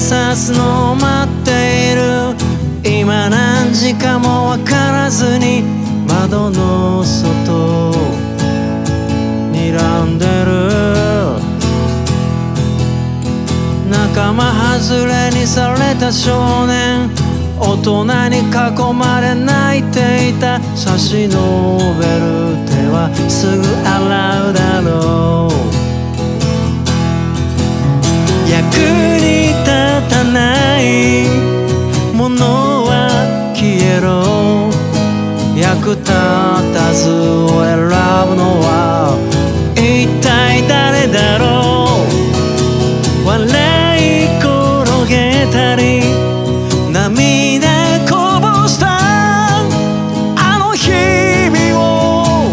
光が差すのを待っている今何時かもわからずに窓の外睨んでる仲間外れにされた少年。大人に囲まれ泣いていた差し伸べる手はすぐ洗うだろう。役に役立たずを選ぶのは一体誰だろう。笑い転げたり涙こぼしたあの日々を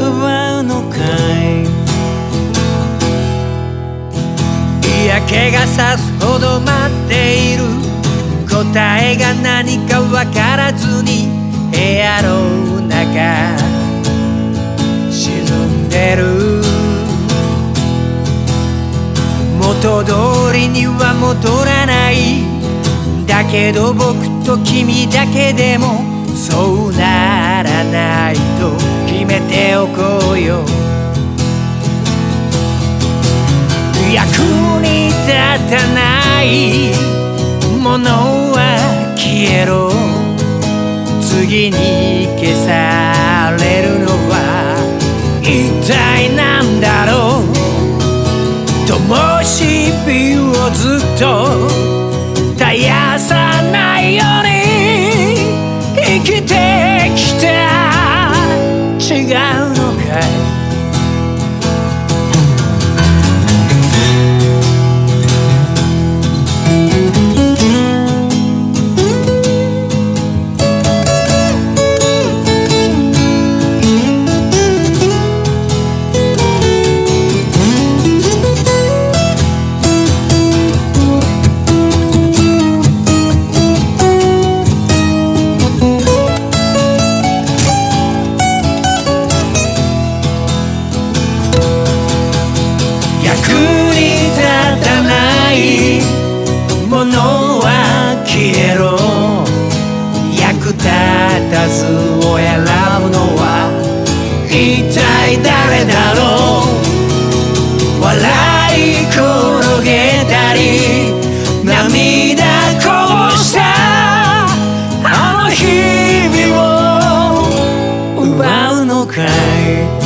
奪うのかい。嫌気がさすほど待っている。答えが何かわからずに元通りには戻らない。だけど僕と君だけでもそうならないと決めておこうよ。役に立たない。ものは消えろ。次に消さ灯火をずっと絶やさのは消えろ。役立たずを選ぶのは一体誰だろう。笑い転げたり涙こぼした。あの日々を奪うのかい？